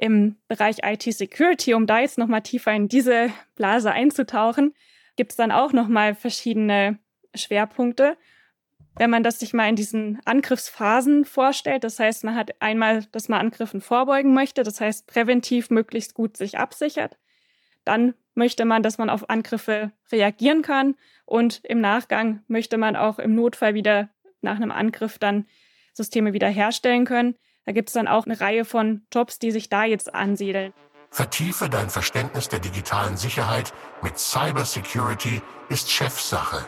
Im Bereich IT-Security, um da jetzt nochmal tiefer in diese Blase einzutauchen, gibt es dann auch nochmal verschiedene Schwerpunkte. Wenn man das sich mal in diesen Angriffsphasen vorstellt, das heißt, man hat einmal, dass man Angriffen vorbeugen möchte, das heißt präventiv möglichst gut sich absichert. Dann möchte man, dass man auf Angriffe reagieren kann und im Nachgang möchte man auch im Notfall wieder nach einem Angriff dann Systeme wiederherstellen können. Da gibt es dann auch eine Reihe von Jobs, die sich da jetzt ansiedeln. Vertiefe dein Verständnis der digitalen Sicherheit mit Cybersecurity ist Chefsache.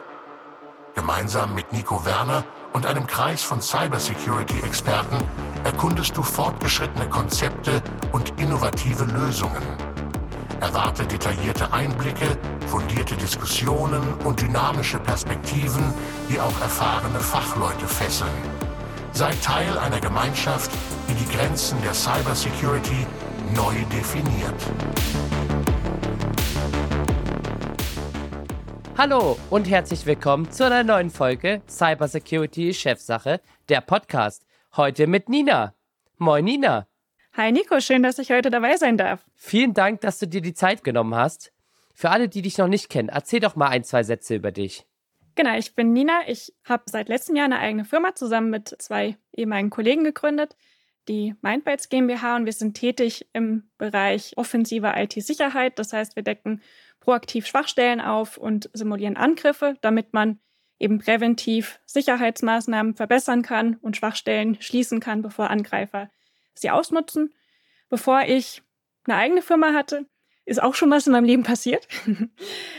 Gemeinsam mit Nico Werner und einem Kreis von Cybersecurity-Experten erkundest du fortgeschrittene Konzepte und innovative Lösungen. Erwarte detaillierte Einblicke, fundierte Diskussionen und dynamische Perspektiven, die auch erfahrene Fachleute fesseln. Sei Teil einer Gemeinschaft, die die Grenzen der Cybersecurity neu definiert. Hallo und herzlich willkommen zu einer neuen Folge Cybersecurity Chefsache, der Podcast. Heute mit Nina. Moin Nina. Hi Nico, schön, dass ich heute dabei sein darf. Vielen Dank, dass du dir die Zeit genommen hast. Für alle, die dich noch nicht kennen, erzähl doch mal ein, zwei Sätze über dich. Genau, ich bin Nina. Ich habe seit letztem Jahr eine eigene Firma zusammen mit zwei ehemaligen Kollegen gegründet, die Mindbytes GmbH, und wir sind tätig im Bereich offensiver IT-Sicherheit. Das heißt, wir decken proaktiv Schwachstellen auf und simulieren Angriffe, damit man eben präventiv Sicherheitsmaßnahmen verbessern kann und Schwachstellen schließen kann, bevor Angreifer sie ausnutzen. Bevor ich eine eigene Firma hatte, ist auch schon was in meinem Leben passiert.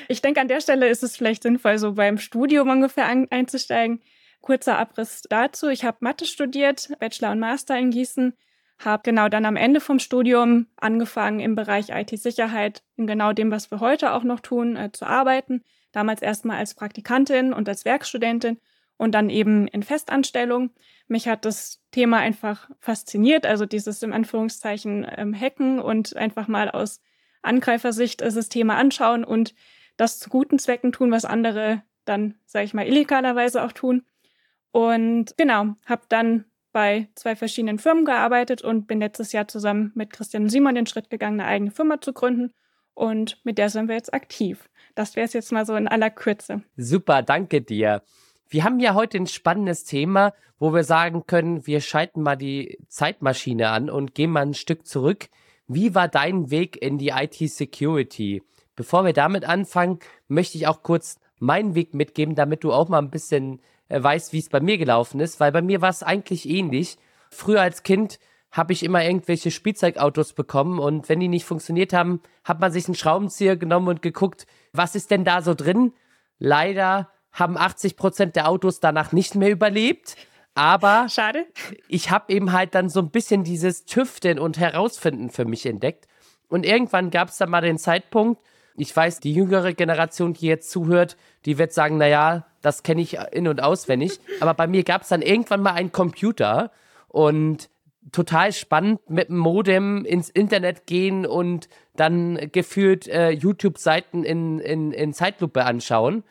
ich denke, an der Stelle ist es vielleicht sinnvoll, so beim Studium ungefähr einzusteigen. Kurzer Abriss dazu. Ich habe Mathe studiert, Bachelor und Master in Gießen, habe genau dann am Ende vom Studium angefangen im Bereich IT-Sicherheit, in genau dem, was wir heute auch noch tun, äh, zu arbeiten. Damals erstmal als Praktikantin und als Werkstudentin und dann eben in Festanstellung. Mich hat das Thema einfach fasziniert, also dieses im Anführungszeichen ähm, Hacken und einfach mal aus Angreifersicht Systeme anschauen und das zu guten Zwecken tun, was andere dann, sage ich mal, illegalerweise auch tun. Und genau, habe dann bei zwei verschiedenen Firmen gearbeitet und bin letztes Jahr zusammen mit Christian Simon den Schritt gegangen, eine eigene Firma zu gründen. Und mit der sind wir jetzt aktiv. Das wäre es jetzt mal so in aller Kürze. Super, danke dir. Wir haben ja heute ein spannendes Thema, wo wir sagen können, wir schalten mal die Zeitmaschine an und gehen mal ein Stück zurück. Wie war dein Weg in die IT-Security? Bevor wir damit anfangen, möchte ich auch kurz meinen Weg mitgeben, damit du auch mal ein bisschen äh, weißt, wie es bei mir gelaufen ist, weil bei mir war es eigentlich ähnlich. Früher als Kind habe ich immer irgendwelche Spielzeugautos bekommen und wenn die nicht funktioniert haben, hat man sich einen Schraubenzieher genommen und geguckt, was ist denn da so drin? Leider haben 80 Prozent der Autos danach nicht mehr überlebt. Aber Schade. ich habe eben halt dann so ein bisschen dieses Tüfteln und Herausfinden für mich entdeckt. Und irgendwann gab es dann mal den Zeitpunkt, ich weiß, die jüngere Generation, die jetzt zuhört, die wird sagen, naja, das kenne ich in- und auswendig. Aber bei mir gab es dann irgendwann mal einen Computer und total spannend mit dem Modem ins Internet gehen und dann gefühlt äh, YouTube-Seiten in, in, in Zeitlupe anschauen.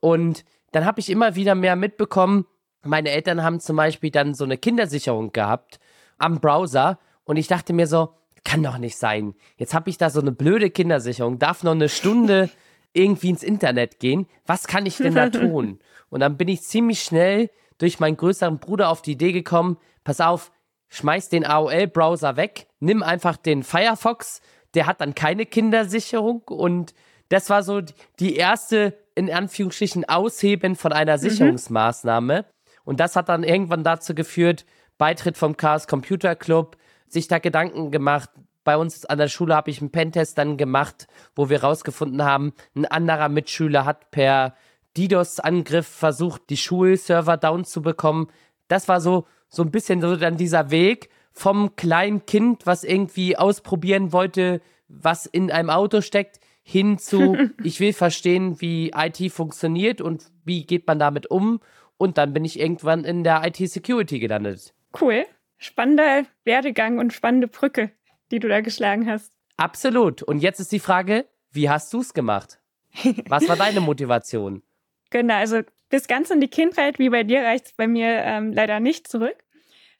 Und dann habe ich immer wieder mehr mitbekommen, meine Eltern haben zum Beispiel dann so eine Kindersicherung gehabt am Browser und ich dachte mir so, kann doch nicht sein. Jetzt habe ich da so eine blöde Kindersicherung, darf noch eine Stunde irgendwie ins Internet gehen. Was kann ich denn da tun? Und dann bin ich ziemlich schnell durch meinen größeren Bruder auf die Idee gekommen, pass auf, schmeiß den AOL-Browser weg, nimm einfach den Firefox, der hat dann keine Kindersicherung und das war so die erste, in Anführungsstrichen, Ausheben von einer mhm. Und das hat dann irgendwann dazu geführt, Beitritt vom Chaos Computer Club, sich da Gedanken gemacht. Bei uns an der Schule habe ich einen Pentest dann gemacht, wo wir rausgefunden haben, ein anderer Mitschüler hat per DDoS-Angriff versucht, die Schulserver down zu bekommen. Das war so, so ein bisschen so dann dieser Weg vom kleinen Kind, was irgendwie ausprobieren wollte, was in einem Auto steckt, hin zu, ich will verstehen, wie IT funktioniert und wie geht man damit um. Und dann bin ich irgendwann in der IT-Security gelandet. Cool. Spannender Werdegang und spannende Brücke, die du da geschlagen hast. Absolut. Und jetzt ist die Frage, wie hast du es gemacht? Was war deine Motivation? Genau, also bis ganz in die Kindheit, wie bei dir, reicht es bei mir ähm, leider nicht zurück.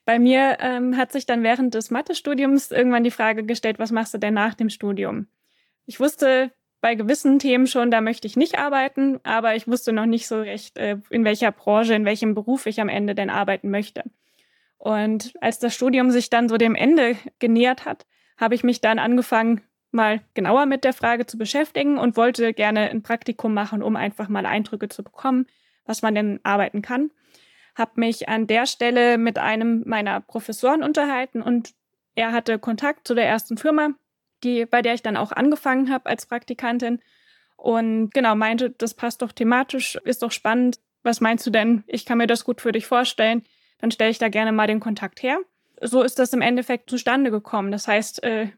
Bei mir ähm, hat sich dann während des Mathestudiums irgendwann die Frage gestellt, was machst du denn nach dem Studium? Ich wusste bei gewissen Themen schon, da möchte ich nicht arbeiten, aber ich wusste noch nicht so recht, äh, in welcher Branche, in welchem Beruf ich am Ende denn arbeiten möchte. Und als das Studium sich dann so dem Ende genähert hat, habe ich mich dann angefangen, mal genauer mit der Frage zu beschäftigen und wollte gerne ein Praktikum machen, um einfach mal Eindrücke zu bekommen, was man denn arbeiten kann. Habe mich an der Stelle mit einem meiner Professoren unterhalten und er hatte Kontakt zu der ersten Firma, die, bei der ich dann auch angefangen habe als Praktikantin. Und genau, meinte, das passt doch thematisch, ist doch spannend. Was meinst du denn? Ich kann mir das gut für dich vorstellen. Dann stelle ich da gerne mal den Kontakt her. So ist das im Endeffekt zustande gekommen. Das heißt, äh,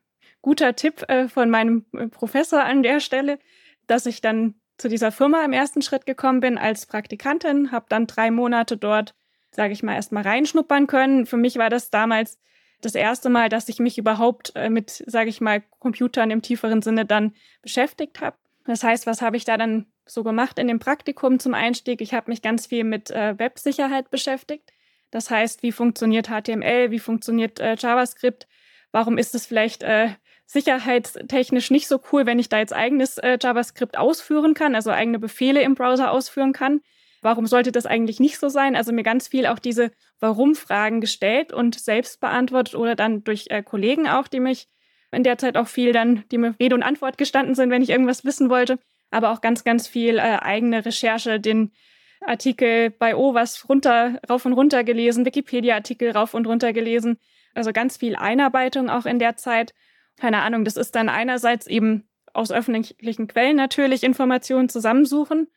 guter Tipp äh, von meinem äh, Professor an der Stelle, dass ich dann zu dieser Firma im ersten Schritt gekommen bin als Praktikantin, habe dann drei Monate dort, sage ich mal, erstmal reinschnuppern können. Für mich war das damals das erste Mal, dass ich mich überhaupt äh, mit, sage ich mal, Computern im tieferen Sinne dann beschäftigt habe. Das heißt, was habe ich da dann so gemacht in dem Praktikum zum Einstieg? Ich habe mich ganz viel mit äh, Websicherheit beschäftigt. Das heißt, wie funktioniert HTML, wie funktioniert äh, JavaScript? Warum ist es vielleicht äh, sicherheitstechnisch nicht so cool, wenn ich da jetzt eigenes äh, JavaScript ausführen kann, also eigene Befehle im Browser ausführen kann? Warum sollte das eigentlich nicht so sein? Also mir ganz viel auch diese Warum-Fragen gestellt und selbst beantwortet oder dann durch äh, Kollegen auch, die mich in der Zeit auch viel dann, die mir Rede und Antwort gestanden sind, wenn ich irgendwas wissen wollte. Aber auch ganz, ganz viel äh, eigene Recherche, den Artikel bei O was runter, rauf und runter gelesen, Wikipedia-Artikel rauf und runter gelesen. Also ganz viel Einarbeitung auch in der Zeit. Keine Ahnung, das ist dann einerseits eben aus öffentlichen Quellen natürlich Informationen zusammensuchen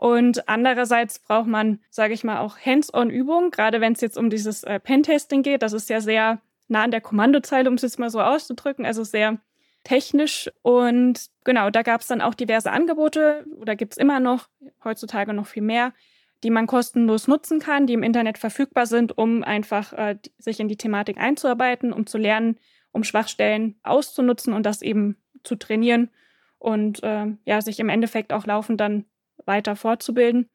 und andererseits braucht man, sage ich mal, auch Hands-on-Übung, gerade wenn es jetzt um dieses äh, Pentesting geht. Das ist ja sehr nah an der Kommandozeile, um es jetzt mal so auszudrücken, also sehr technisch. Und genau, da gab es dann auch diverse Angebote oder gibt es immer noch, heutzutage noch viel mehr, die man kostenlos nutzen kann, die im Internet verfügbar sind, um einfach äh, sich in die Thematik einzuarbeiten, um zu lernen, um Schwachstellen auszunutzen und das eben zu trainieren und äh, ja, sich im Endeffekt auch laufend dann weiter fortzubilden.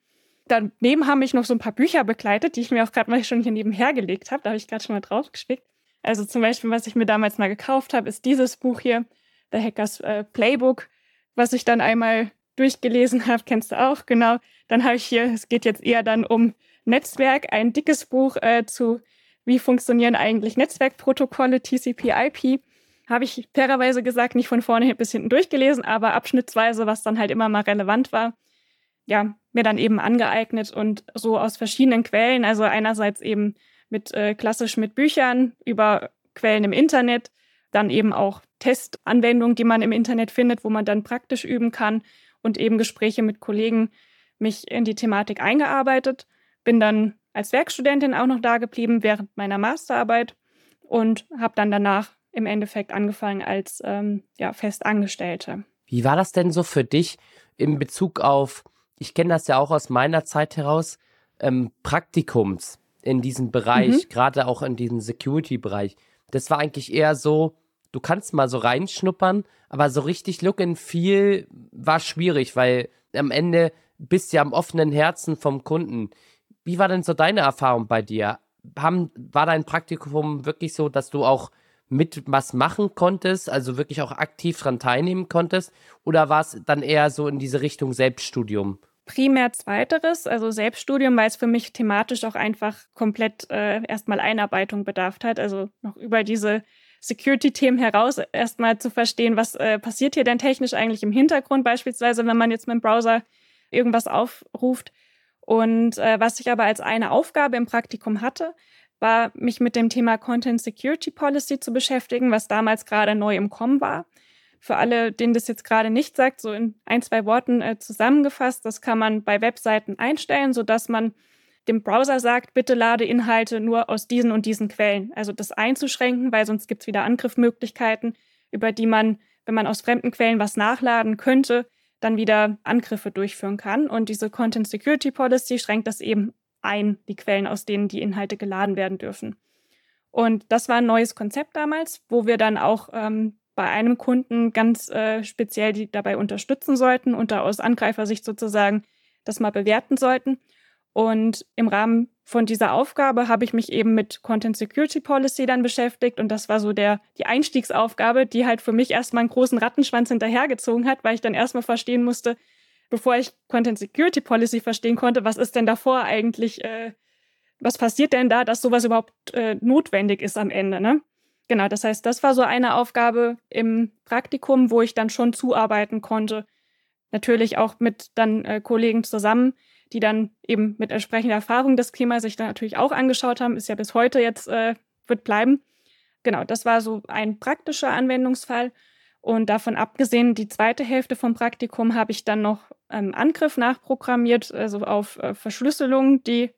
Daneben haben mich noch so ein paar Bücher begleitet, die ich mir auch gerade mal schon hier nebenher gelegt habe. Da habe ich gerade schon mal drauf gespickt. Also zum Beispiel, was ich mir damals mal gekauft habe, ist dieses Buch hier, The Hackers äh, Playbook, was ich dann einmal durchgelesen habe, kennst du auch, genau. Dann habe ich hier, es geht jetzt eher dann um Netzwerk, ein dickes Buch äh, zu, wie funktionieren eigentlich Netzwerkprotokolle, TCP, IP. Habe ich fairerweise gesagt, nicht von vorne bis hinten durchgelesen, aber abschnittsweise, was dann halt immer mal relevant war ja, mir dann eben angeeignet und so aus verschiedenen Quellen, also einerseits eben mit äh, klassisch mit Büchern über Quellen im Internet, dann eben auch Testanwendungen, die man im Internet findet, wo man dann praktisch üben kann und eben Gespräche mit Kollegen mich in die Thematik eingearbeitet, bin dann als Werkstudentin auch noch da geblieben während meiner Masterarbeit und habe dann danach im Endeffekt angefangen als ähm, ja, Festangestellte. Wie war das denn so für dich in Bezug auf ich kenne das ja auch aus meiner Zeit heraus, ähm, Praktikums in diesem Bereich, mhm. gerade auch in diesem Security-Bereich. Das war eigentlich eher so, du kannst mal so reinschnuppern, aber so richtig Look and Feel war schwierig, weil am Ende bist du ja am offenen Herzen vom Kunden. Wie war denn so deine Erfahrung bei dir? Haben, war dein Praktikum wirklich so, dass du auch mit was machen konntest, also wirklich auch aktiv dran teilnehmen konntest? Oder war es dann eher so in diese Richtung Selbststudium? Primär zweiteres, also Selbststudium, weil es für mich thematisch auch einfach komplett äh, erstmal Einarbeitung bedarf hat, also noch über diese Security-Themen heraus erstmal zu verstehen, was äh, passiert hier denn technisch eigentlich im Hintergrund, beispielsweise wenn man jetzt mit dem Browser irgendwas aufruft. Und äh, was ich aber als eine Aufgabe im Praktikum hatte, war, mich mit dem Thema Content Security Policy zu beschäftigen, was damals gerade neu im Kommen war. Für alle, denen das jetzt gerade nicht sagt, so in ein, zwei Worten äh, zusammengefasst, das kann man bei Webseiten einstellen, sodass man dem Browser sagt, bitte lade Inhalte nur aus diesen und diesen Quellen. Also das einzuschränken, weil sonst gibt es wieder Angriffsmöglichkeiten, über die man, wenn man aus fremden Quellen was nachladen könnte, dann wieder Angriffe durchführen kann. Und diese Content Security Policy schränkt das eben ein, die Quellen, aus denen die Inhalte geladen werden dürfen. Und das war ein neues Konzept damals, wo wir dann auch ähm, bei einem Kunden ganz äh, speziell die dabei unterstützen sollten und da aus Angreifersicht sozusagen das mal bewerten sollten. Und im Rahmen von dieser Aufgabe habe ich mich eben mit Content Security Policy dann beschäftigt und das war so der, die Einstiegsaufgabe, die halt für mich erstmal einen großen Rattenschwanz hinterhergezogen hat, weil ich dann erstmal verstehen musste, bevor ich Content Security Policy verstehen konnte, was ist denn davor eigentlich, äh, was passiert denn da, dass sowas überhaupt äh, notwendig ist am Ende, ne? Genau, das heißt, das war so eine Aufgabe im Praktikum, wo ich dann schon zuarbeiten konnte. Natürlich auch mit dann äh, Kollegen zusammen, die dann eben mit entsprechender Erfahrung das Thema sich dann natürlich auch angeschaut haben, ist ja bis heute jetzt, äh, wird bleiben. Genau, das war so ein praktischer Anwendungsfall. Und davon abgesehen, die zweite Hälfte vom Praktikum habe ich dann noch ähm, Angriff nachprogrammiert, also auf äh, Verschlüsselungen, die,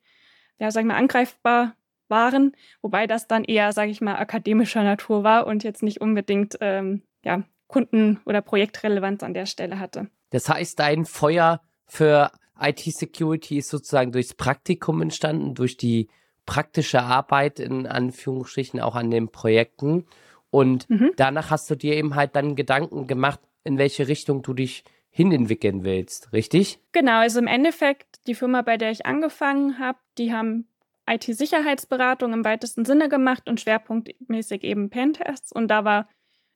ja, sagen wir, angreifbar waren, wobei das dann eher, sage ich mal, akademischer Natur war und jetzt nicht unbedingt ähm, ja, Kunden- oder Projektrelevanz an der Stelle hatte. Das heißt, dein Feuer für IT-Security ist sozusagen durchs Praktikum entstanden, durch die praktische Arbeit in Anführungsstrichen auch an den Projekten. Und mhm. danach hast du dir eben halt dann Gedanken gemacht, in welche Richtung du dich hinentwickeln willst, richtig? Genau, also im Endeffekt, die Firma, bei der ich angefangen habe, die haben IT-Sicherheitsberatung im weitesten Sinne gemacht und schwerpunktmäßig eben Pentests. Und da war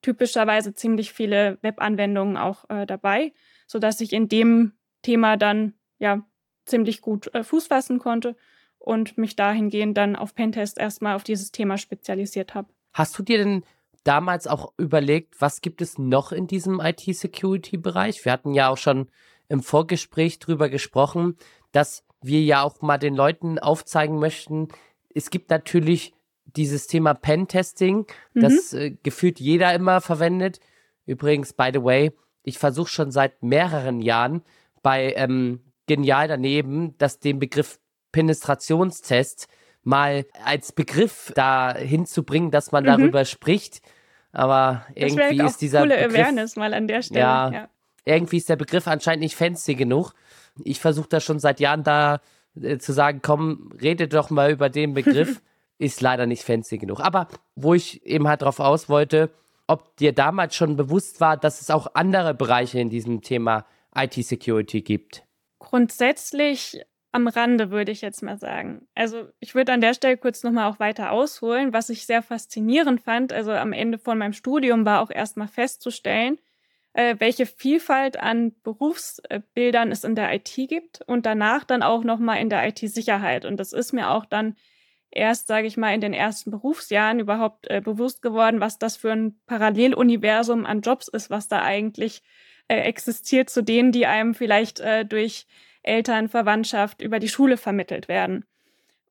typischerweise ziemlich viele Webanwendungen auch äh, dabei, sodass ich in dem Thema dann ja ziemlich gut äh, Fuß fassen konnte und mich dahingehend dann auf Pentest erstmal auf dieses Thema spezialisiert habe. Hast du dir denn damals auch überlegt, was gibt es noch in diesem IT-Security-Bereich? Wir hatten ja auch schon im Vorgespräch drüber gesprochen, dass wir ja auch mal den Leuten aufzeigen möchten, es gibt natürlich dieses Thema Pen-Testing, mhm. das äh, gefühlt jeder immer verwendet. Übrigens, by the way, ich versuche schon seit mehreren Jahren bei ähm, Genial daneben, dass den Begriff Penetrationstest mal als Begriff da hinzubringen, dass man mhm. darüber spricht. Aber irgendwie ist dieser coole Begriff, Awareness mal an der Stelle. Ja, ja, irgendwie ist der Begriff anscheinend nicht fancy genug. Ich versuche da schon seit Jahren da äh, zu sagen, komm, redet doch mal über den Begriff. ist leider nicht fancy genug. Aber wo ich eben halt drauf aus wollte, ob dir damals schon bewusst war, dass es auch andere Bereiche in diesem Thema IT-Security gibt. Grundsätzlich am Rande, würde ich jetzt mal sagen. Also ich würde an der Stelle kurz nochmal auch weiter ausholen, was ich sehr faszinierend fand. Also am Ende von meinem Studium war auch erstmal festzustellen, äh, welche Vielfalt an Berufsbildern es in der IT gibt und danach dann auch nochmal in der IT-Sicherheit. Und das ist mir auch dann erst, sage ich mal, in den ersten Berufsjahren überhaupt äh, bewusst geworden, was das für ein Paralleluniversum an Jobs ist, was da eigentlich äh, existiert zu denen, die einem vielleicht äh, durch Eltern, Verwandtschaft über die Schule vermittelt werden.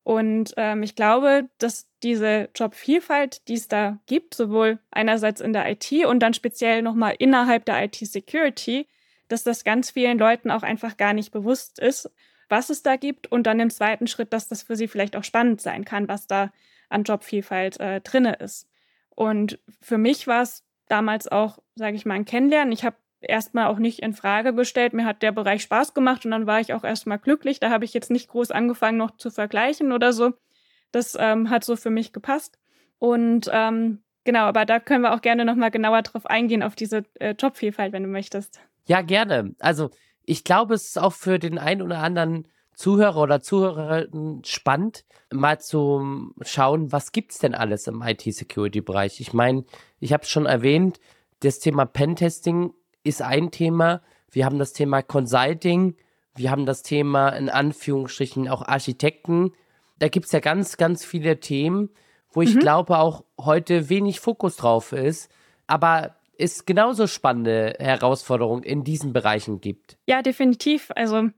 Und ähm, ich glaube, dass diese Jobvielfalt, die es da gibt, sowohl einerseits in der IT und dann speziell nochmal innerhalb der IT-Security, dass das ganz vielen Leuten auch einfach gar nicht bewusst ist, was es da gibt und dann im zweiten Schritt, dass das für sie vielleicht auch spannend sein kann, was da an Jobvielfalt äh, drinne ist. Und für mich war es damals auch, sage ich mal, ein Kennenlernen. Ich habe erstmal auch nicht in Frage gestellt. Mir hat der Bereich Spaß gemacht und dann war ich auch erstmal glücklich. Da habe ich jetzt nicht groß angefangen, noch zu vergleichen oder so. Das ähm, hat so für mich gepasst. Und ähm, genau, aber da können wir auch gerne nochmal genauer drauf eingehen, auf diese äh, Jobvielfalt, wenn du möchtest. Ja, gerne. Also ich glaube, es ist auch für den einen oder anderen Zuhörer oder Zuhörerin spannend, mal zu schauen, was gibt es denn alles im IT-Security-Bereich. Ich meine, ich habe es schon erwähnt, das Thema Pentesting ist ein Thema. Wir haben das Thema Consulting. Wir haben das Thema in Anführungsstrichen auch Architekten. Da gibt es ja ganz, ganz viele Themen, wo ich mhm. glaube auch heute wenig Fokus drauf ist. Aber es genauso spannende Herausforderungen in diesen Bereichen gibt. Ja, definitiv. Also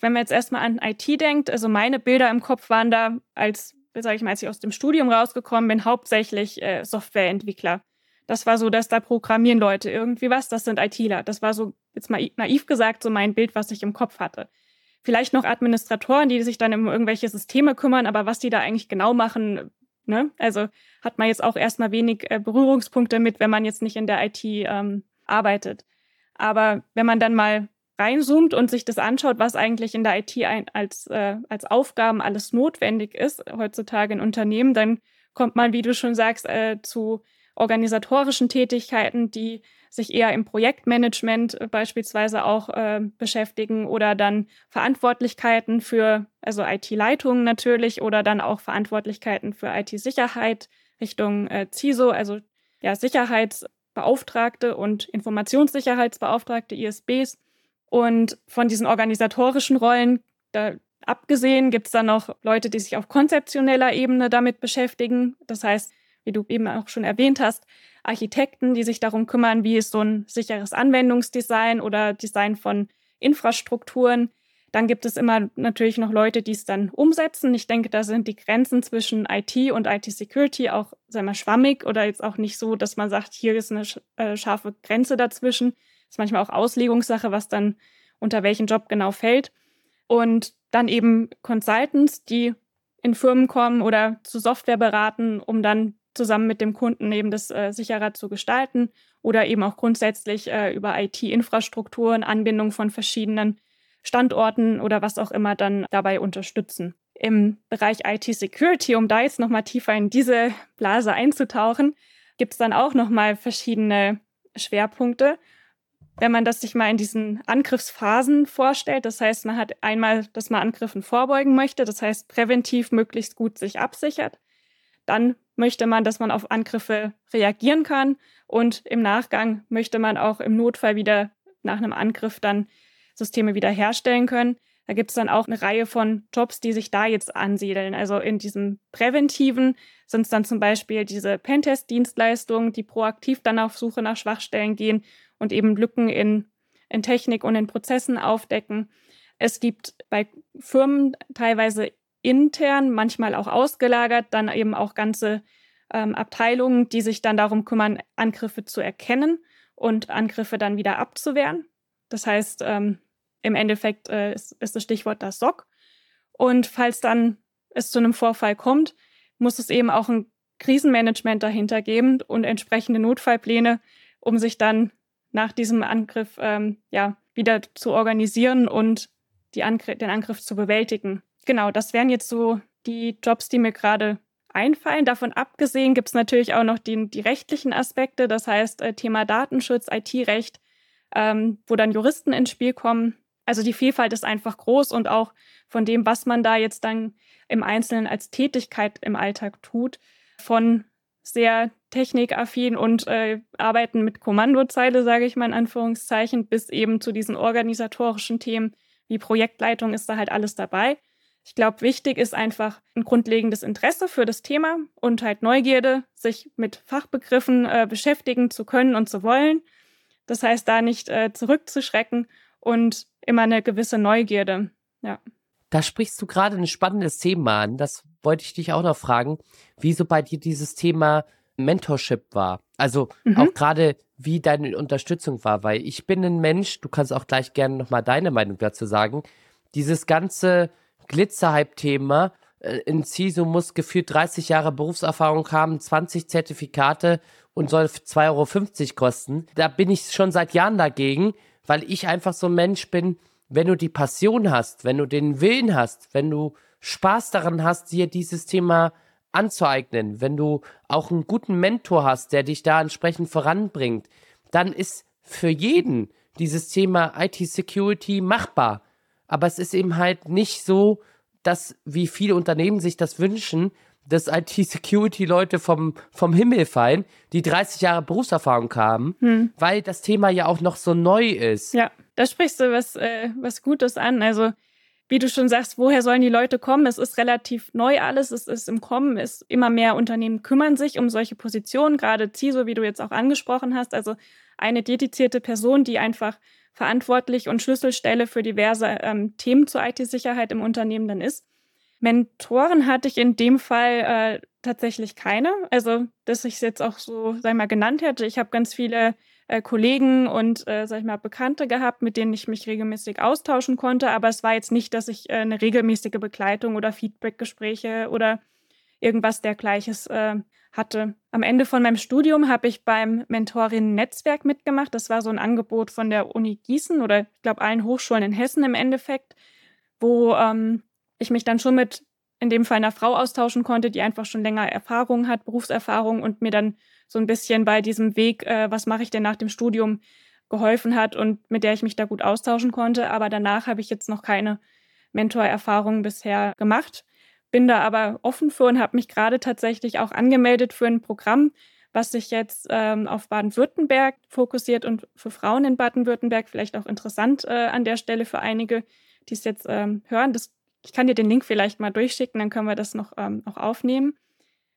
wenn man jetzt erstmal an IT denkt, also meine Bilder im Kopf waren da, als, sage ich mal, als ich aus dem Studium rausgekommen bin, hauptsächlich äh, Softwareentwickler. Das war so, dass da programmieren Leute irgendwie was, das sind ITler. Das war so, jetzt mal naiv gesagt, so mein Bild, was ich im Kopf hatte. Vielleicht noch Administratoren, die sich dann um irgendwelche Systeme kümmern, aber was die da eigentlich genau machen, ne? Also hat man jetzt auch erstmal wenig äh, Berührungspunkte mit, wenn man jetzt nicht in der IT ähm, arbeitet. Aber wenn man dann mal reinzoomt und sich das anschaut, was eigentlich in der IT ein, als, äh, als Aufgaben alles notwendig ist, heutzutage in Unternehmen, dann kommt man, wie du schon sagst, äh, zu organisatorischen Tätigkeiten, die sich eher im Projektmanagement äh, beispielsweise auch äh, beschäftigen oder dann Verantwortlichkeiten für, also IT-Leitungen natürlich oder dann auch Verantwortlichkeiten für IT-Sicherheit Richtung äh, CISO, also ja, Sicherheitsbeauftragte und Informationssicherheitsbeauftragte, ISBs. Und von diesen organisatorischen Rollen, da abgesehen, gibt es dann noch Leute, die sich auf konzeptioneller Ebene damit beschäftigen. Das heißt, wie du eben auch schon erwähnt hast, Architekten, die sich darum kümmern, wie ist so ein sicheres Anwendungsdesign oder Design von Infrastrukturen. Dann gibt es immer natürlich noch Leute, die es dann umsetzen. Ich denke, da sind die Grenzen zwischen IT und IT-Security auch sagen wir, schwammig oder jetzt auch nicht so, dass man sagt, hier ist eine äh, scharfe Grenze dazwischen. Das ist manchmal auch Auslegungssache, was dann unter welchen Job genau fällt. Und dann eben Consultants, die in Firmen kommen oder zu Software beraten, um dann zusammen mit dem Kunden eben das äh, sicherer zu gestalten oder eben auch grundsätzlich äh, über IT-Infrastrukturen, Anbindung von verschiedenen Standorten oder was auch immer dann dabei unterstützen. Im Bereich IT-Security, um da jetzt nochmal tiefer in diese Blase einzutauchen, gibt es dann auch nochmal verschiedene Schwerpunkte. Wenn man das sich mal in diesen Angriffsphasen vorstellt, das heißt, man hat einmal, dass man Angriffen vorbeugen möchte, das heißt präventiv möglichst gut sich absichert. Dann möchte man, dass man auf Angriffe reagieren kann und im Nachgang möchte man auch im Notfall wieder nach einem Angriff dann Systeme wiederherstellen können. Da gibt es dann auch eine Reihe von Jobs, die sich da jetzt ansiedeln. Also in diesem Präventiven sind es dann zum Beispiel diese Pentest-Dienstleistungen, die proaktiv dann auf Suche nach Schwachstellen gehen und eben Lücken in, in Technik und in Prozessen aufdecken. Es gibt bei Firmen teilweise intern, manchmal auch ausgelagert, dann eben auch ganze ähm, Abteilungen, die sich dann darum kümmern, Angriffe zu erkennen und Angriffe dann wieder abzuwehren. Das heißt, ähm, im Endeffekt äh, ist, ist das Stichwort das SOC. Und falls dann es zu einem Vorfall kommt, muss es eben auch ein Krisenmanagement dahinter geben und entsprechende Notfallpläne, um sich dann nach diesem Angriff ähm, ja, wieder zu organisieren und Angr den Angriff zu bewältigen. Genau, das wären jetzt so die Jobs, die mir gerade einfallen. Davon abgesehen gibt es natürlich auch noch die, die rechtlichen Aspekte, das heißt äh, Thema Datenschutz, IT-Recht, ähm, wo dann Juristen ins Spiel kommen. Also die Vielfalt ist einfach groß und auch von dem, was man da jetzt dann im Einzelnen als Tätigkeit im Alltag tut, von sehr technikaffin und äh, arbeiten mit Kommandozeile, sage ich mal in Anführungszeichen, bis eben zu diesen organisatorischen Themen wie Projektleitung ist da halt alles dabei. Ich glaube, wichtig ist einfach ein grundlegendes Interesse für das Thema und halt Neugierde, sich mit Fachbegriffen äh, beschäftigen zu können und zu wollen. Das heißt, da nicht äh, zurückzuschrecken und immer eine gewisse Neugierde. Ja. Da sprichst du gerade ein spannendes Thema an. Das wollte ich dich auch noch fragen, wieso bei dir dieses Thema Mentorship war. Also mhm. auch gerade, wie deine Unterstützung war, weil ich bin ein Mensch, du kannst auch gleich gerne nochmal deine Meinung dazu sagen. Dieses ganze Glitzer-Hype-Thema, äh, in CISO muss gefühlt 30 Jahre Berufserfahrung haben, 20 Zertifikate und soll 2,50 Euro kosten. Da bin ich schon seit Jahren dagegen, weil ich einfach so ein Mensch bin, wenn du die Passion hast, wenn du den Willen hast, wenn du Spaß daran hast, dir dieses Thema anzueignen, wenn du auch einen guten Mentor hast, der dich da entsprechend voranbringt, dann ist für jeden dieses Thema IT-Security machbar. Aber es ist eben halt nicht so, dass wie viele Unternehmen sich das wünschen, dass IT-Security-Leute vom, vom Himmel fallen, die 30 Jahre Berufserfahrung haben, hm. weil das Thema ja auch noch so neu ist. Ja, da sprichst du was, äh, was Gutes an. Also, wie du schon sagst, woher sollen die Leute kommen? Es ist relativ neu alles, es ist im Kommen, es immer mehr Unternehmen kümmern sich um solche Positionen, gerade CISO, wie du jetzt auch angesprochen hast, also eine dedizierte Person, die einfach verantwortlich und Schlüsselstelle für diverse ähm, Themen zur IT-Sicherheit im Unternehmen dann ist. Mentoren hatte ich in dem Fall äh, tatsächlich keine. Also, dass ich es jetzt auch so, sag ich mal, genannt hätte. Ich habe ganz viele äh, Kollegen und, äh, sag ich mal, Bekannte gehabt, mit denen ich mich regelmäßig austauschen konnte. Aber es war jetzt nicht, dass ich äh, eine regelmäßige Begleitung oder Feedbackgespräche oder irgendwas dergleiches äh, hatte. Am Ende von meinem Studium habe ich beim Mentorinnen-Netzwerk mitgemacht. Das war so ein Angebot von der Uni Gießen oder ich glaube allen Hochschulen in Hessen im Endeffekt, wo ähm, ich mich dann schon mit in dem Fall einer Frau austauschen konnte, die einfach schon länger Erfahrung hat, Berufserfahrung und mir dann so ein bisschen bei diesem Weg, äh, was mache ich denn nach dem Studium, geholfen hat und mit der ich mich da gut austauschen konnte. Aber danach habe ich jetzt noch keine Mentorerfahrungen bisher gemacht. Bin da aber offen für und habe mich gerade tatsächlich auch angemeldet für ein Programm, was sich jetzt ähm, auf Baden-Württemberg fokussiert und für Frauen in Baden-Württemberg vielleicht auch interessant äh, an der Stelle für einige, die es jetzt ähm, hören. Das, ich kann dir den Link vielleicht mal durchschicken, dann können wir das noch ähm, auch aufnehmen.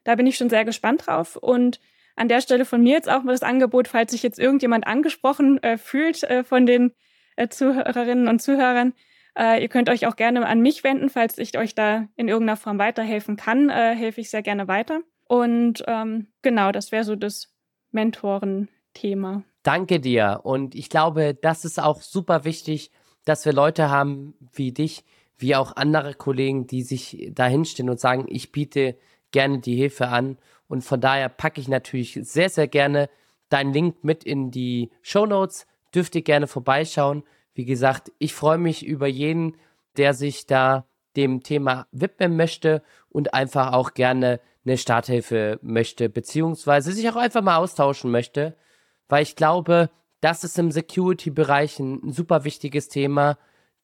Da bin ich schon sehr gespannt drauf und an der Stelle von mir jetzt auch mal das Angebot, falls sich jetzt irgendjemand angesprochen äh, fühlt äh, von den äh, Zuhörerinnen und Zuhörern. Äh, ihr könnt euch auch gerne an mich wenden, falls ich euch da in irgendeiner Form weiterhelfen kann, äh, helfe ich sehr gerne weiter. Und ähm, genau, das wäre so das Mentoren-Thema. Danke dir. Und ich glaube, das ist auch super wichtig, dass wir Leute haben wie dich, wie auch andere Kollegen, die sich dahinstellen und sagen, ich biete gerne die Hilfe an. Und von daher packe ich natürlich sehr, sehr gerne deinen Link mit in die Show Notes. Dürft ihr gerne vorbeischauen. Wie gesagt, ich freue mich über jeden, der sich da dem Thema widmen möchte und einfach auch gerne eine Starthilfe möchte, beziehungsweise sich auch einfach mal austauschen möchte, weil ich glaube, das ist im Security-Bereich ein super wichtiges Thema.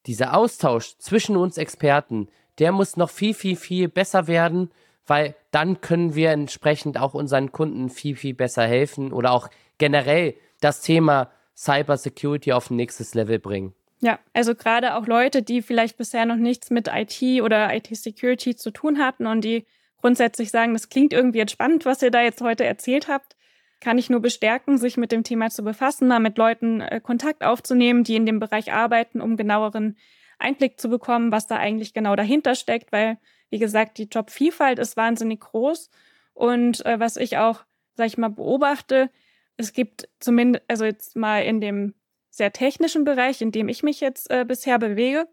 Dieser Austausch zwischen uns Experten, der muss noch viel, viel, viel besser werden weil dann können wir entsprechend auch unseren Kunden viel, viel besser helfen oder auch generell das Thema Cyber Security auf ein nächstes Level bringen. Ja, also gerade auch Leute, die vielleicht bisher noch nichts mit IT oder IT-Security zu tun hatten und die grundsätzlich sagen, das klingt irgendwie jetzt spannend, was ihr da jetzt heute erzählt habt, kann ich nur bestärken, sich mit dem Thema zu befassen, mal mit Leuten äh, Kontakt aufzunehmen, die in dem Bereich arbeiten, um genaueren Einblick zu bekommen, was da eigentlich genau dahinter steckt, weil wie gesagt, die Jobvielfalt ist wahnsinnig groß. Und äh, was ich auch, sag ich mal, beobachte, es gibt zumindest, also jetzt mal in dem sehr technischen Bereich, in dem ich mich jetzt äh, bisher bewege,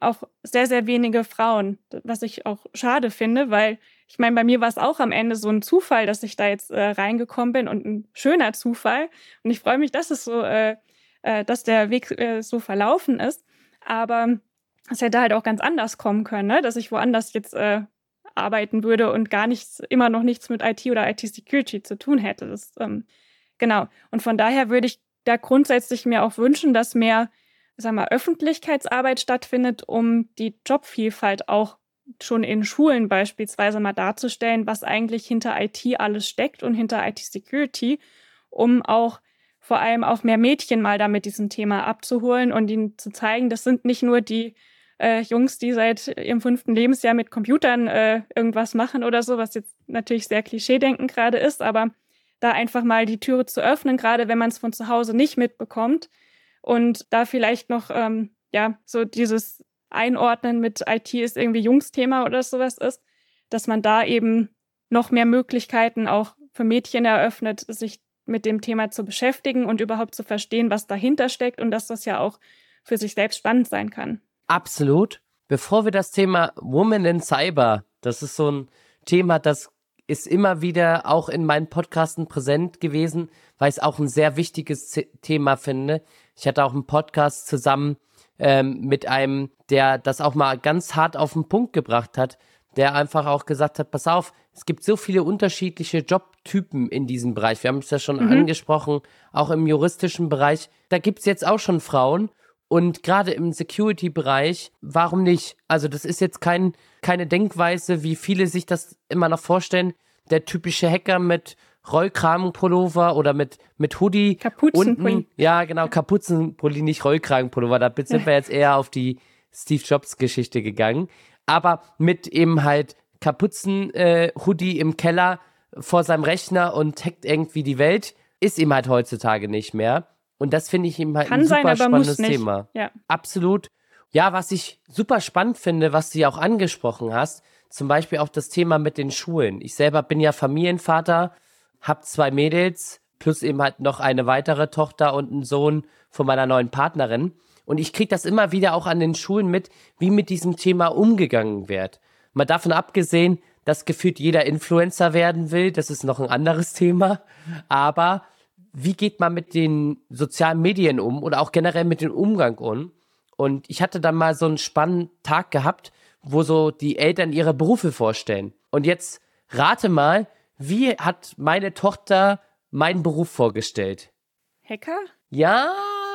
auch sehr, sehr wenige Frauen, was ich auch schade finde, weil ich meine, bei mir war es auch am Ende so ein Zufall, dass ich da jetzt äh, reingekommen bin und ein schöner Zufall. Und ich freue mich, dass es so, äh, äh, dass der Weg äh, so verlaufen ist. Aber es hätte halt auch ganz anders kommen können, ne? dass ich woanders jetzt äh, arbeiten würde und gar nichts, immer noch nichts mit IT oder IT-Security zu tun hätte. Das, ähm, genau. Und von daher würde ich da grundsätzlich mir auch wünschen, dass mehr, sag mal, Öffentlichkeitsarbeit stattfindet, um die Jobvielfalt auch schon in Schulen beispielsweise mal darzustellen, was eigentlich hinter IT alles steckt und hinter IT-Security, um auch vor allem auch mehr Mädchen mal da mit diesem Thema abzuholen und ihnen zu zeigen, das sind nicht nur die äh, Jungs, die seit ihrem fünften Lebensjahr mit Computern äh, irgendwas machen oder so, was jetzt natürlich sehr Klischeedenken gerade ist, aber da einfach mal die Türe zu öffnen, gerade wenn man es von zu Hause nicht mitbekommt und da vielleicht noch, ähm, ja, so dieses Einordnen mit IT ist irgendwie Jungsthema oder sowas ist, dass man da eben noch mehr Möglichkeiten auch für Mädchen eröffnet, sich mit dem Thema zu beschäftigen und überhaupt zu verstehen, was dahinter steckt und dass das ja auch für sich selbst spannend sein kann. Absolut. Bevor wir das Thema Woman in Cyber, das ist so ein Thema, das ist immer wieder auch in meinen Podcasten präsent gewesen, weil ich es auch ein sehr wichtiges Thema finde. Ich hatte auch einen Podcast zusammen ähm, mit einem, der das auch mal ganz hart auf den Punkt gebracht hat, der einfach auch gesagt hat, pass auf, es gibt so viele unterschiedliche Jobtypen in diesem Bereich. Wir haben es ja schon mhm. angesprochen, auch im juristischen Bereich. Da gibt es jetzt auch schon Frauen und gerade im Security-Bereich, warum nicht? Also das ist jetzt kein, keine Denkweise, wie viele sich das immer noch vorstellen. Der typische Hacker mit Rollkragenpullover oder mit, mit Hoodie. Kapuzenpulli. Ja, genau, Kapuzenpulli, nicht Rollkragenpullover. Da sind wir jetzt eher auf die Steve Jobs-Geschichte gegangen. Aber mit eben halt Kapuzen-Hoodie äh, im Keller vor seinem Rechner und hackt irgendwie die Welt, ist ihm halt heutzutage nicht mehr. Und das finde ich eben halt Kann ein super sein, spannendes Thema. Ja. Absolut. Ja, was ich super spannend finde, was du ja auch angesprochen hast, zum Beispiel auch das Thema mit den Schulen. Ich selber bin ja Familienvater, habe zwei Mädels, plus eben halt noch eine weitere Tochter und einen Sohn von meiner neuen Partnerin. Und ich kriege das immer wieder auch an den Schulen mit, wie mit diesem Thema umgegangen wird. Mal davon abgesehen, dass gefühlt jeder Influencer werden will, das ist noch ein anderes Thema. Aber wie geht man mit den sozialen Medien um oder auch generell mit dem Umgang um? Und ich hatte dann mal so einen spannenden Tag gehabt, wo so die Eltern ihre Berufe vorstellen. Und jetzt rate mal, wie hat meine Tochter meinen Beruf vorgestellt. Hacker? Ja,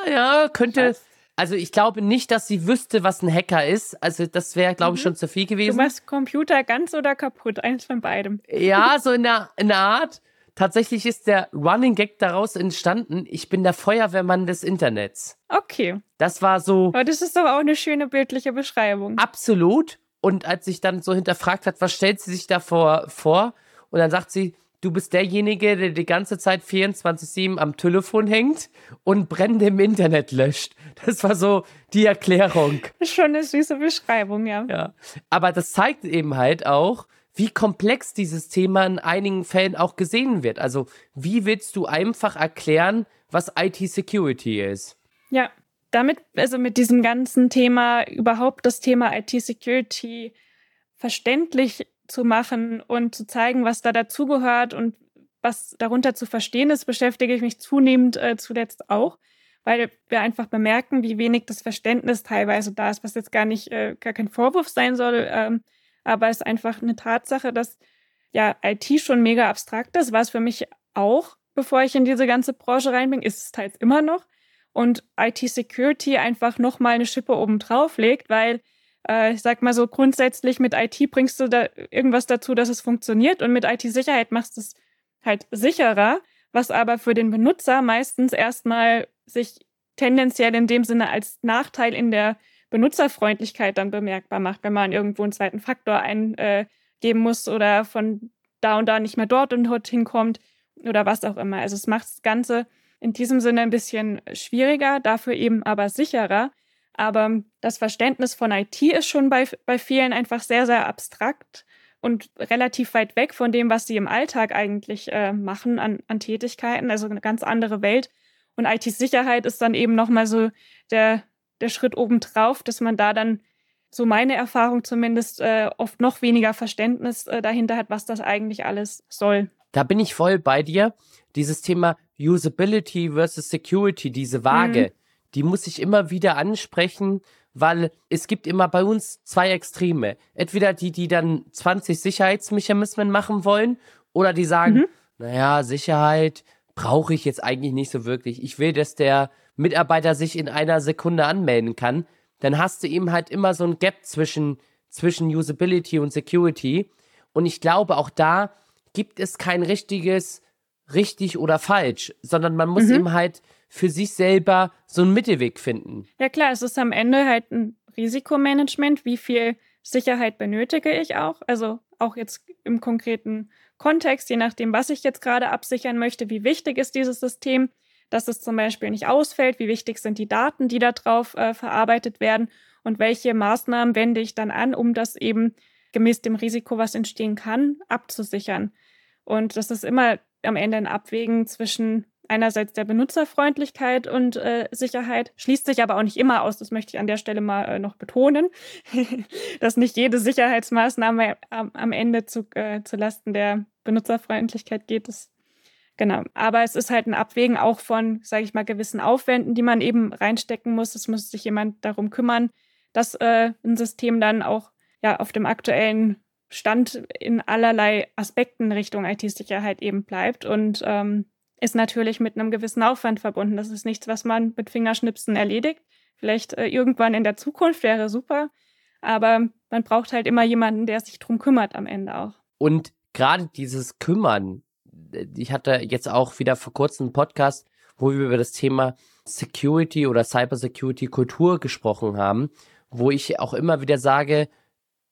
ja, könnte. Was? Also ich glaube nicht, dass sie wüsste, was ein Hacker ist. Also das wäre, glaube ich, Mhm. schon zu viel Du gewesen. machst Computer ganz oder kaputt, eins von beidem. Ja, so in der, in der Art. Tatsächlich ist der Running Gag daraus entstanden. Ich bin der Feuerwehrmann des Internets. Okay, Das war so aber das ist doch auch eine schöne bildliche Beschreibung. absolut. Und als ich dann so hinterfragt hat, was stellt sie sich davor vor? Und dann sagt sie, du bist derjenige, der die ganze Zeit 24-7 am Telefon hängt und Brände im Internet löscht. Das war so die Erklärung. Schon eine süße Beschreibung, ja. Ja. Aber das zeigt eben halt auch, wie komplex dieses Thema in einigen Fällen auch gesehen wird. Also, wie willst du einfach erklären, was IT-Security ist? Ja, damit, also mit diesem ganzen Thema, überhaupt das Thema IT-Security verständlich zu machen und zu zeigen, was da dazugehört und was darunter zu verstehen ist, beschäftige ich mich zunehmend äh, zuletzt auch, weil wir einfach bemerken, wie wenig das Verständnis teilweise da ist, was jetzt gar nicht, äh, gar kein Vorwurf sein soll, ähm, aber es ist einfach eine Tatsache, dass ja IT schon mega abstrakt ist, war es für mich auch, bevor ich in diese ganze Branche rein bin, ist es teils immer noch. Und IT-Security einfach nochmal eine Schippe oben drauf legt, weil äh, ich sag mal so, grundsätzlich mit IT bringst du da irgendwas dazu, dass es funktioniert. Und mit IT-Sicherheit machst du es halt sicherer, was aber für den Benutzer meistens erstmal sich tendenziell in dem Sinne als Nachteil in der Benutzerfreundlichkeit dann bemerkbar macht, wenn man irgendwo einen zweiten Faktor eingeben muss oder von da und da nicht mehr dort und dorthin kommt oder was auch immer. Also es macht das Ganze in diesem Sinne ein bisschen schwieriger, dafür eben aber sicherer. Aber das Verständnis von IT ist schon bei, bei vielen einfach sehr, sehr abstrakt und relativ weit weg von dem, was sie im Alltag eigentlich äh, machen an, an Tätigkeiten. Also eine ganz andere Welt. Und IT-Sicherheit ist dann eben nochmal so der, der Schritt obendrauf, dass man da dann, so meine Erfahrung zumindest, äh, oft noch weniger Verständnis äh, dahinter hat, was das eigentlich alles soll. Da bin ich voll bei dir. Dieses Thema Usability versus Security, diese Waage, die muss ich immer wieder ansprechen, weil es gibt immer bei uns zwei Extreme. Entweder die, die dann 20 Sicherheitsmechanismen machen wollen oder die sagen, Mhm. naja, Sicherheit brauche ich jetzt eigentlich nicht so wirklich. Ich will, dass der Mitarbeiter sich in einer Sekunde anmelden kann. Dann hast du eben halt immer so ein Gap zwischen, zwischen Usability und Security. Und ich glaube, auch da gibt es kein richtiges richtig oder falsch, sondern man muss Mhm. eben halt für sich selber so einen Mittelweg finden. Ja klar, es ist am Ende halt ein Risikomanagement. Wie viel Sicherheit benötige ich auch? Also auch jetzt im konkreten Kontext, je nachdem, was ich jetzt gerade absichern möchte, wie wichtig ist dieses System, dass es zum Beispiel nicht ausfällt, wie wichtig sind die Daten, die da drauf äh, verarbeitet werden und welche Maßnahmen wende ich dann an, um das eben gemäß dem Risiko, was entstehen kann, abzusichern. Und das ist immer am Ende ein Abwägen zwischen einerseits der Benutzerfreundlichkeit und äh, Sicherheit, schließt sich aber auch nicht immer aus, das möchte ich an der Stelle mal äh, noch betonen, dass nicht jede Sicherheitsmaßnahme am, am Ende zu, äh, Lasten der Benutzerfreundlichkeit geht. Das, genau. Aber es ist halt ein Abwägen auch von, sage ich mal, gewissen Aufwänden, die man eben reinstecken muss. Es muss sich jemand darum kümmern, dass äh, ein System dann auch ja auf dem aktuellen Stand in allerlei Aspekten Richtung IT-Sicherheit eben bleibt und ähm, ist natürlich mit einem gewissen Aufwand verbunden. Das ist nichts, was man mit Fingerschnipsen erledigt. Vielleicht äh, irgendwann in der Zukunft wäre super, aber man braucht halt immer jemanden, der sich drum kümmert am Ende auch. Und gerade dieses Kümmern, ich hatte jetzt auch wieder vor kurzem einen Podcast, wo wir über das Thema Security oder Cybersecurity Kultur gesprochen haben, wo ich auch immer wieder sage,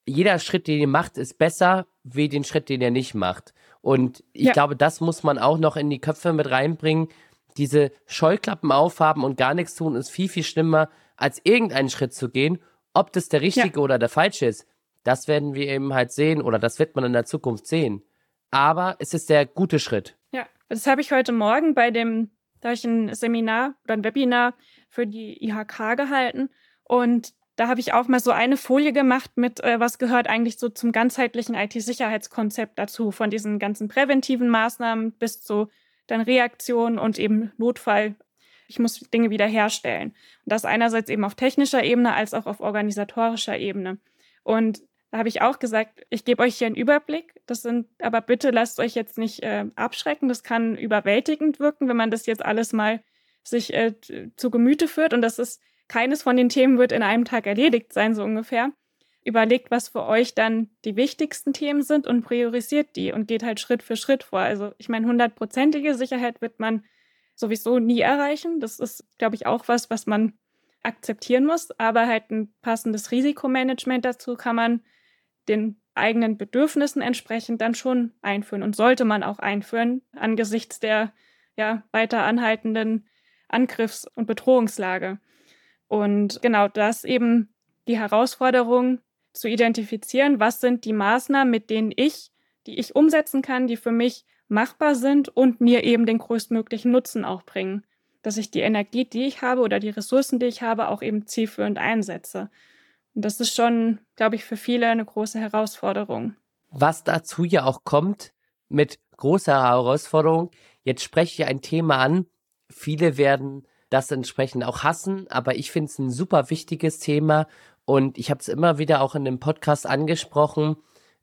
jeder Schritt, den ihr macht, ist besser wie den Schritt, den ihr nicht macht. Und ich Ja. glaube, das muss man auch noch in die Köpfe mit reinbringen. Diese Scheuklappen aufhaben und gar nichts tun ist viel, viel schlimmer, als irgendeinen Schritt zu gehen. Ob das der richtige oder der falsche ist, das werden wir eben halt sehen oder das wird man in der Zukunft sehen. Aber es ist der gute Schritt. Ja, das habe ich heute Morgen bei dem, da ich ein Seminar oder ein Webinar für die IHK gehalten und da habe ich auch mal so eine Folie gemacht mit, äh, was gehört eigentlich so zum ganzheitlichen IT-Sicherheitskonzept dazu, von diesen ganzen präventiven Maßnahmen bis zu dann Reaktion und eben Notfall. Ich muss Dinge wiederherstellen. Und das einerseits eben auf technischer Ebene als auch auf organisatorischer Ebene. Und Da habe ich auch gesagt, ich gebe euch hier einen Überblick. Das sind, aber bitte lasst euch jetzt nicht äh, abschrecken. Das kann überwältigend wirken, wenn man das jetzt alles mal sich äh, zu Gemüte führt. Und das ist, keines von den Themen wird in einem Tag erledigt sein, so ungefähr. Überlegt, was für euch dann die wichtigsten Themen sind und priorisiert die und geht halt Schritt für Schritt vor. Also ich meine, hundertprozentige Sicherheit wird man sowieso nie erreichen. Das ist, glaube ich, auch was, was man akzeptieren muss. Aber halt ein passendes Risikomanagement dazu kann man den eigenen Bedürfnissen entsprechend dann schon einführen und sollte man auch einführen angesichts der ja weiter anhaltenden Angriffs- und Bedrohungslage. Und genau das eben die Herausforderung zu identifizieren, was sind die Maßnahmen, mit denen ich, die ich umsetzen kann, die für mich machbar sind und mir eben den größtmöglichen Nutzen auch bringen. Dass ich die Energie, die ich habe oder die Ressourcen, die ich habe, auch eben zielführend einsetze. Und das ist schon, glaube ich, für viele eine große Herausforderung. Was dazu ja auch kommt mit großer Herausforderung, jetzt spreche ich ein Thema an, viele werden das entsprechend auch hassen, aber ich finde es ein super wichtiges Thema und ich habe es immer wieder auch in dem Podcast angesprochen.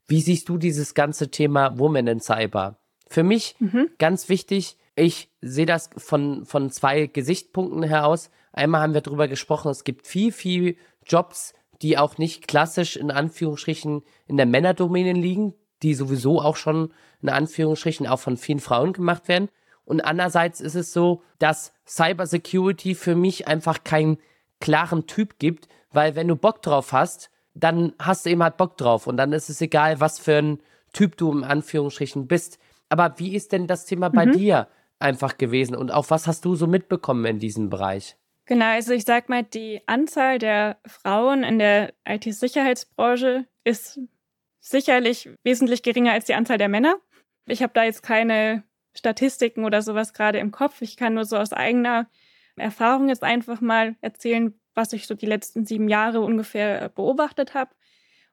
Wie siehst du dieses ganze Thema Women in Cyber? Für mich mhm. ganz wichtig, ich sehe das von, von zwei Gesichtspunkten heraus. Einmal haben wir darüber gesprochen, es gibt viel, viel Jobs, die auch nicht klassisch in Anführungsstrichen in der Männerdomäne liegen, die sowieso auch schon in Anführungsstrichen auch von vielen Frauen gemacht werden. Und andererseits ist es so, dass Cybersecurity für mich einfach keinen klaren Typ gibt, weil wenn du Bock drauf hast, dann hast du eben halt Bock drauf und dann ist es egal, was für ein Typ du in Anführungsstrichen bist. Aber wie ist denn das Thema bei mhm. dir einfach gewesen und auch was hast du so mitbekommen in diesem Bereich? Genau, also ich sag mal, die Anzahl der Frauen in der IT-Sicherheitsbranche ist sicherlich wesentlich geringer als die Anzahl der Männer. Ich habe da jetzt keine Statistiken oder sowas gerade im Kopf. Ich kann nur so aus eigener Erfahrung jetzt einfach mal erzählen, was ich so die letzten sieben Jahre ungefähr beobachtet habe.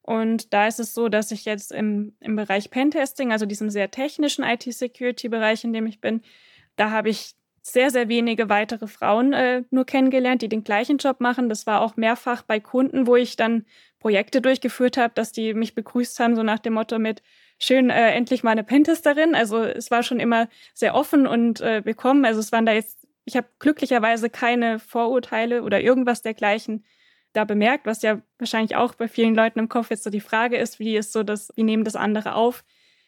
Und da ist es so, dass ich jetzt im, im Bereich Pentesting, also diesem sehr technischen IT-Security-Bereich, in dem ich bin, da habe ich sehr, sehr wenige weitere Frauen äh, nur kennengelernt, die den gleichen Job machen. Das war auch mehrfach bei Kunden, wo ich dann Projekte durchgeführt habe, dass die mich begrüßt haben, so nach dem Motto mit schön äh, endlich mal eine Pentesterin. Also es war schon immer sehr offen und äh, willkommen. Also es waren da jetzt, ich habe glücklicherweise keine Vorurteile oder irgendwas dergleichen da bemerkt, was ja wahrscheinlich auch bei vielen Leuten im Kopf jetzt so die Frage ist, wie ist so das, wie nehmen das andere auf?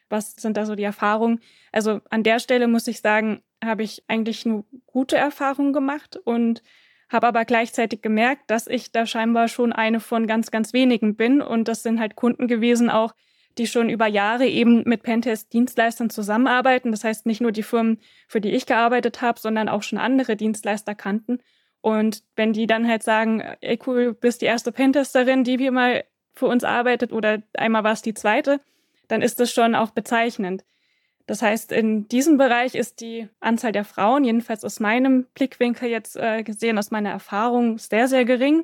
Was sind da so die Erfahrungen? Also an der Stelle muss ich sagen, habe ich eigentlich nur gute Erfahrungen gemacht und habe aber gleichzeitig gemerkt, dass ich da scheinbar schon eine von ganz, ganz wenigen bin. Und das sind halt Kunden gewesen auch, die schon über Jahre eben mit Pentest-Dienstleistern zusammenarbeiten. Das heißt nicht nur die Firmen, für die ich gearbeitet habe, sondern auch schon andere Dienstleister kannten. Und wenn die dann halt sagen, ey cool, du bist die erste Pentesterin, die wir mal für uns arbeitet oder einmal war es die zweite, dann ist das schon auch bezeichnend. Das heißt, in diesem Bereich ist die Anzahl der Frauen, jedenfalls aus meinem Blickwinkel jetzt äh, gesehen, aus meiner Erfahrung, sehr, sehr gering.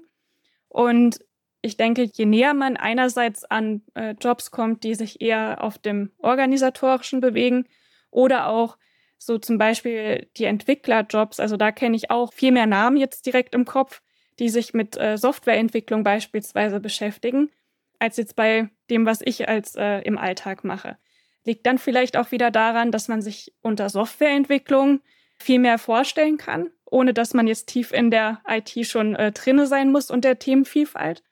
Und ich denke, je näher man einerseits an äh, Jobs kommt, die sich eher auf dem organisatorischen bewegen oder auch so zum Beispiel die Entwicklerjobs, also da kenne ich auch viel mehr Namen jetzt direkt im Kopf, die sich mit äh, Softwareentwicklung beispielsweise beschäftigen, als jetzt bei dem, was ich als äh, im Alltag mache. Liegt dann vielleicht auch wieder daran, dass man sich unter Softwareentwicklung viel mehr vorstellen kann, ohne dass man jetzt tief in der IT schon äh, drinne sein muss und der Themenvielfalt.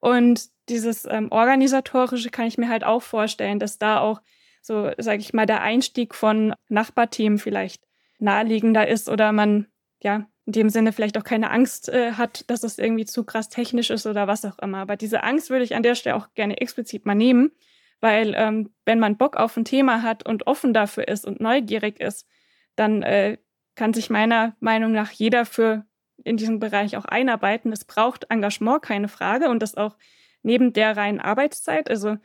Und dieses ähm, organisatorische kann ich mir halt auch vorstellen, dass da auch so, sage ich mal, der Einstieg von Nachbarthemen vielleicht naheliegender ist oder man ja in dem Sinne vielleicht auch keine Angst äh, hat, dass es irgendwie zu krass technisch ist oder was auch immer. Aber diese Angst würde ich an der Stelle auch gerne explizit mal nehmen, weil ähm, wenn man Bock auf ein Thema hat und offen dafür ist und neugierig ist, dann äh, kann sich meiner Meinung nach jeder für in diesem Bereich auch einarbeiten. Es braucht Engagement, keine Frage, und das auch neben der reinen Arbeitszeit. Also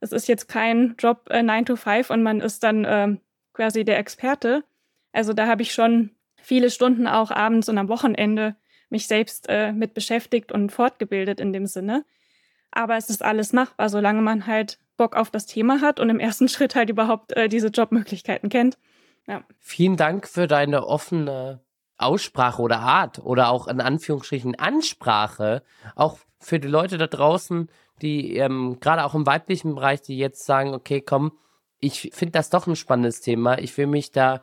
es ist jetzt kein Job äh, 9 to 5 und man ist dann äh, quasi der Experte. Also da habe ich schon viele Stunden auch abends und am Wochenende mich selbst äh, mit beschäftigt und fortgebildet in dem Sinne. Aber es ist alles machbar, solange man halt Bock auf das Thema hat und im ersten Schritt halt überhaupt äh, diese Jobmöglichkeiten kennt. Ja. Vielen Dank für deine offene Aussprache oder Art oder auch in Anführungsstrichen Ansprache, auch für die Leute da draußen, die ähm, gerade auch im weiblichen Bereich, die jetzt sagen, okay, komm, ich finde das doch ein spannendes Thema, ich will mich da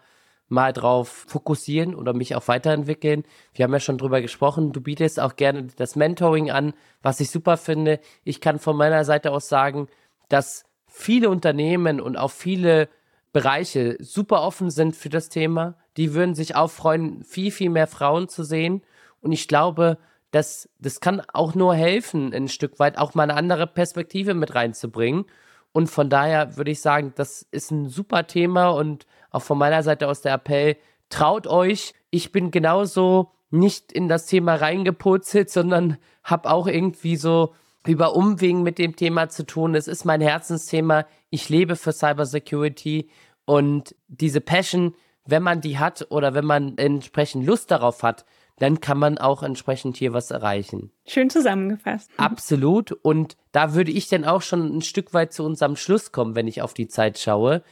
mal drauf fokussieren oder mich auch weiterentwickeln. Wir haben ja schon drüber gesprochen. Du bietest auch gerne das Mentoring an, was ich super finde. Ich kann von meiner Seite aus sagen, dass viele Unternehmen und auch viele Bereiche super offen sind für das Thema. Die würden sich auch freuen, viel, viel mehr Frauen zu sehen. Und ich glaube, dass das kann auch nur helfen, ein Stück weit auch mal eine andere Perspektive mit reinzubringen. Und von daher würde ich sagen, das ist ein super Thema und auch von meiner Seite aus der Appell, traut euch. Ich bin genauso nicht in das Thema reingepurzelt, sondern habe auch irgendwie so über Umwegen mit dem Thema zu tun. Es ist mein Herzensthema. Ich lebe für Cybersecurity und diese Passion, wenn man die hat oder wenn man entsprechend Lust darauf hat, dann kann man auch entsprechend hier was erreichen. Schön zusammengefasst. Absolut. Und da würde ich dann auch schon ein Stück weit zu unserem Schluss kommen, wenn ich auf die Zeit schaue.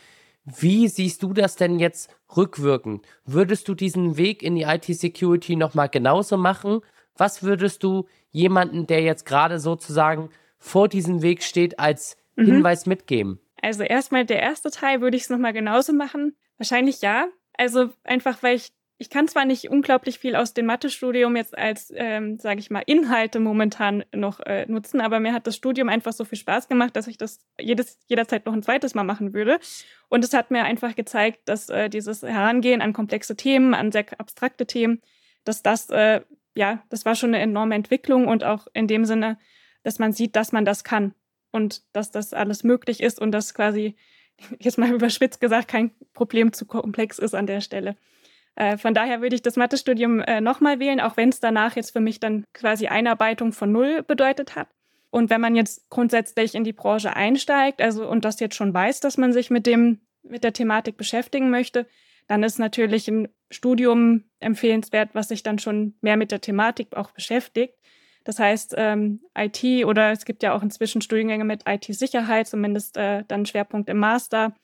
Wie siehst du das denn jetzt rückwirkend? Würdest du diesen Weg in die IT-Security nochmal genauso machen? Was würdest du jemanden, der jetzt gerade sozusagen vor diesem Weg steht, als mhm. Hinweis mitgeben? Also erstmal der erste Teil würde ich es nochmal genauso machen. Wahrscheinlich ja. Also einfach, weil ich ich kann zwar nicht unglaublich viel aus dem Mathestudium jetzt als, ähm, sage ich mal, Inhalte momentan noch äh, nutzen, aber mir hat das Studium einfach so viel Spaß gemacht, dass ich das jedes, jederzeit noch ein zweites Mal machen würde. Und es hat mir einfach gezeigt, dass äh, dieses Herangehen an komplexe Themen, an sehr abstrakte Themen, dass das, äh, ja, das war schon eine enorme Entwicklung und auch in dem Sinne, dass man sieht, dass man das kann und dass das alles möglich ist und dass quasi, jetzt mal überspitzt gesagt, kein Problem zu komplex ist an der Stelle. Äh, von daher würde ich das Mathestudium äh, nochmal wählen, auch wenn es danach jetzt für mich dann quasi Einarbeitung von Null bedeutet hat. Und wenn man jetzt grundsätzlich in die Branche einsteigt, also und das jetzt schon weiß, dass man sich mit dem, mit der Thematik beschäftigen möchte, dann ist natürlich ein Studium empfehlenswert, was sich dann schon mehr mit der Thematik auch beschäftigt. Das heißt, ähm, IT oder es gibt ja auch inzwischen Studiengänge mit IT-Sicherheit, zumindest äh, dann Schwerpunkt im Master.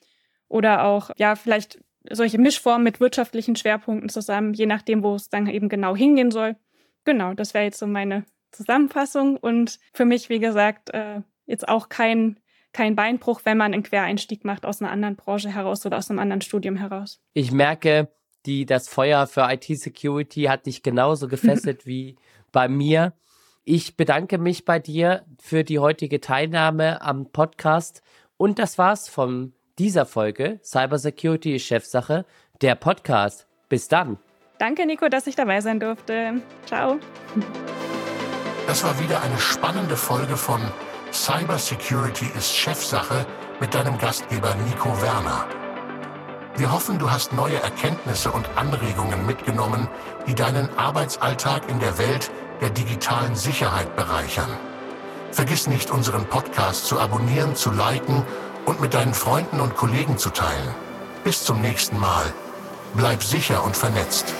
Oder auch, ja, vielleicht solche Mischformen mit wirtschaftlichen Schwerpunkten zusammen, je nachdem, wo es dann eben genau hingehen soll. Genau, das wäre jetzt so meine Zusammenfassung und für mich, wie gesagt, äh, jetzt auch kein, kein Beinbruch, wenn man einen Quereinstieg macht aus einer anderen Branche heraus oder aus einem anderen Studium heraus. Ich merke, die, das Feuer für IT-Security hat dich genauso gefesselt wie bei mir. Ich bedanke mich bei dir für die heutige Teilnahme am Podcast und das war's vom dieser Folge Cybersecurity ist Chefsache, der Podcast. Bis dann. Danke, Nico, dass ich dabei sein durfte. Ciao. Das war wieder eine spannende Folge von Cybersecurity ist Chefsache mit deinem Gastgeber Nico Werner. Wir hoffen, du hast neue Erkenntnisse und Anregungen mitgenommen, die deinen Arbeitsalltag in der Welt der digitalen Sicherheit bereichern. Vergiss nicht, unseren Podcast zu abonnieren, zu liken und mit deinen Freunden und Kollegen zu teilen. Bis zum nächsten Mal. Bleib sicher und vernetzt.